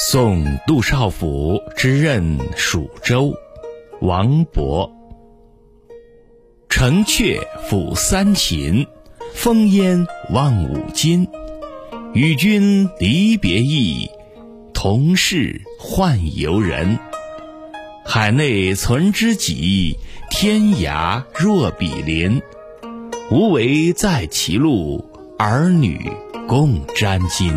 送杜少府之任蜀州王勃城阙辅三秦，风烟望五津。与君离别意，同是宦游人。海内存知己，天涯若比邻。无为在歧路，儿女共沾巾。